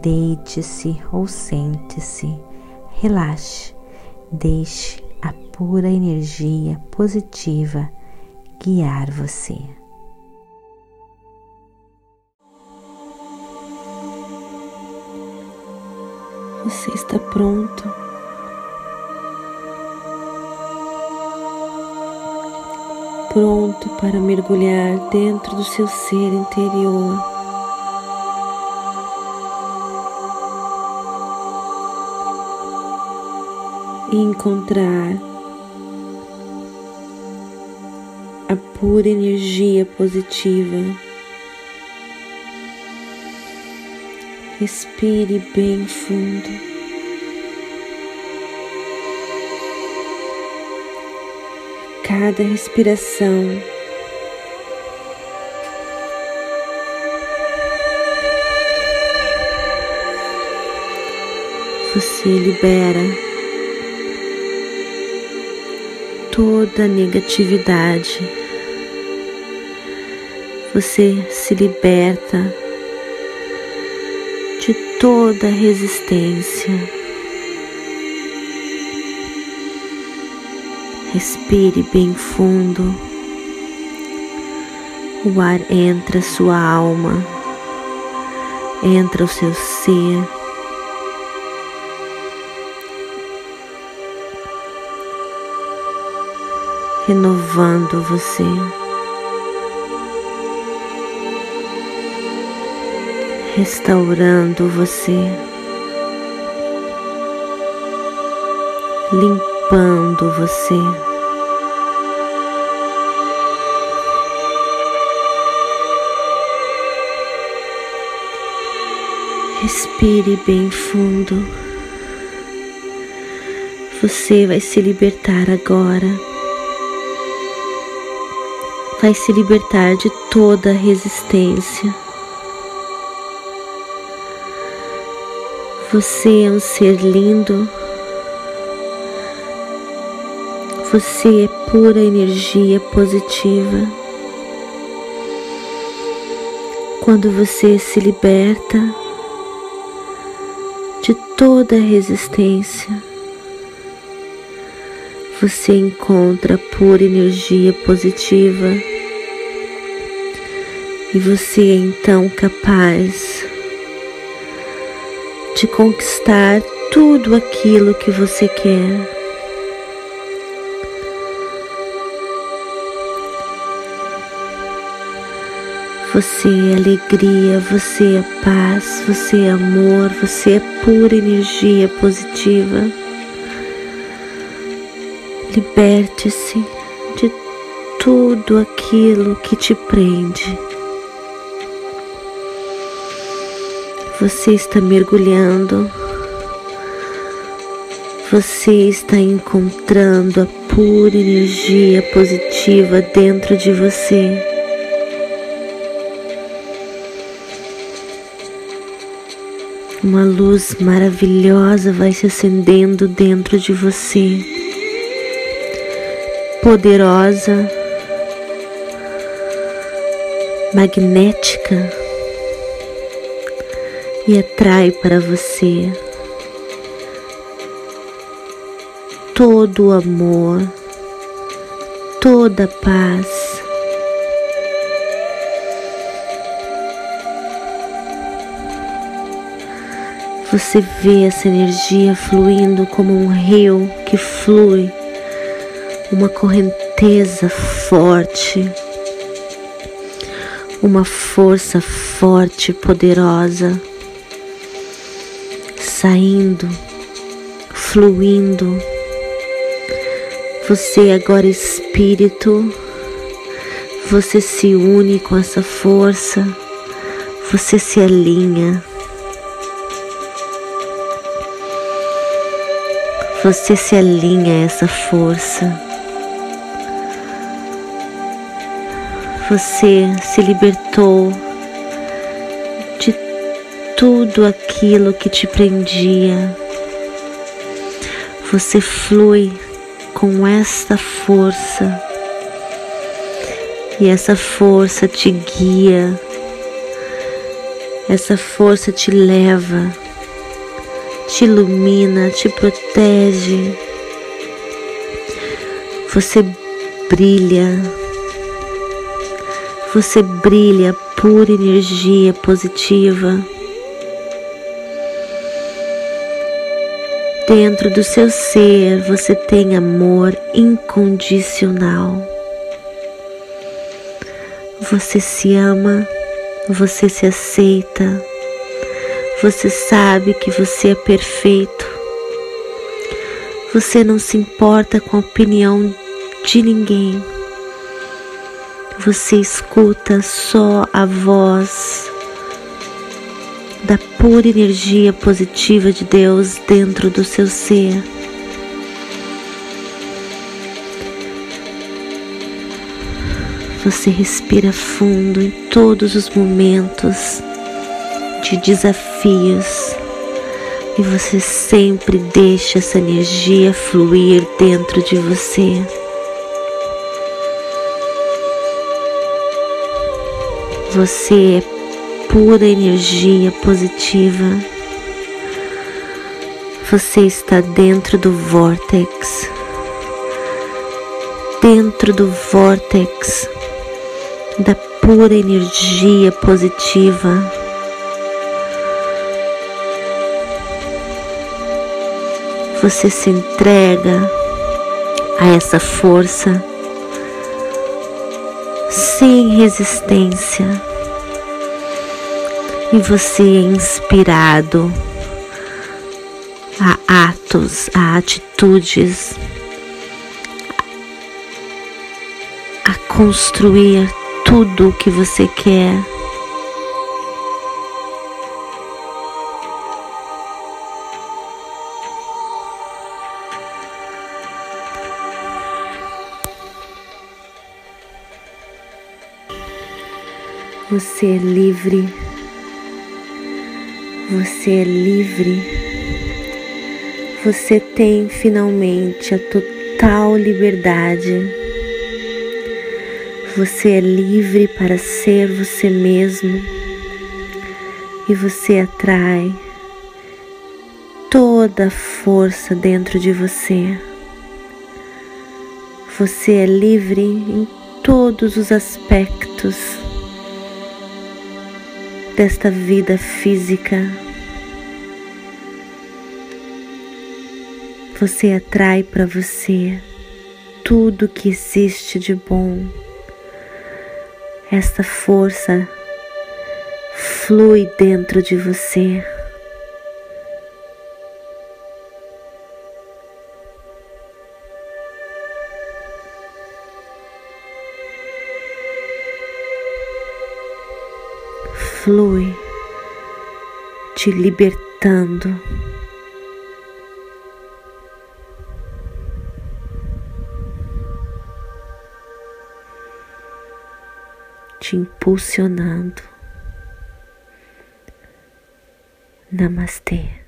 deite-se ou sente-se, relaxe, deixe a pura energia positiva guiar você. Você está pronto. Pronto para mergulhar dentro do seu ser interior. E encontrar a pura energia positiva. Respire bem fundo. Cada respiração você libera toda negatividade. Você se liberta de toda resistência. Respire bem fundo. O ar entra sua alma, entra o seu ser. Renovando você. restaurando você, limpando você. Respire bem fundo. Você vai se libertar agora. Vai se libertar de toda resistência. Você é um ser lindo. Você é pura energia positiva. Quando você se liberta de toda resistência, você encontra pura energia positiva e você é então capaz de conquistar tudo aquilo que você quer. Você é alegria, você é paz, você é amor, você é pura energia positiva. Liberte-se de tudo aquilo que te prende. Você está mergulhando, você está encontrando a pura energia positiva dentro de você. Uma luz maravilhosa vai se acendendo dentro de você, poderosa, magnética e atrai para você todo o amor, toda a paz. Você vê essa energia fluindo como um rio que flui, uma correnteza forte, uma força forte, poderosa saindo, fluindo. Você agora espírito, você se une com essa força, você se alinha. você se alinha a essa força. Você se libertou tudo aquilo que te prendia. Você flui com esta força e essa força te guia, essa força te leva, te ilumina, te protege. Você brilha, você brilha pura energia positiva. Dentro do seu ser você tem amor incondicional. Você se ama, você se aceita, você sabe que você é perfeito. Você não se importa com a opinião de ninguém. Você escuta só a voz da pura energia positiva de Deus dentro do seu ser. Você respira fundo em todos os momentos de desafios e você sempre deixa essa energia fluir dentro de você. Você é pura energia positiva. Você está dentro do vórtex. Dentro do vórtex da pura energia positiva. Você se entrega a essa força sem resistência e você é inspirado a atos, a atitudes, a construir tudo o que você quer. Você é livre. Você é livre. Você tem finalmente a total liberdade você é livre para ser você mesmo e você atrai toda a força dentro de você. Você é livre em todos os aspectos desta vida física. Você atrai para você tudo que existe de bom esta força flui dentro de você. Flui te libertando. te impulsionando. Namastê.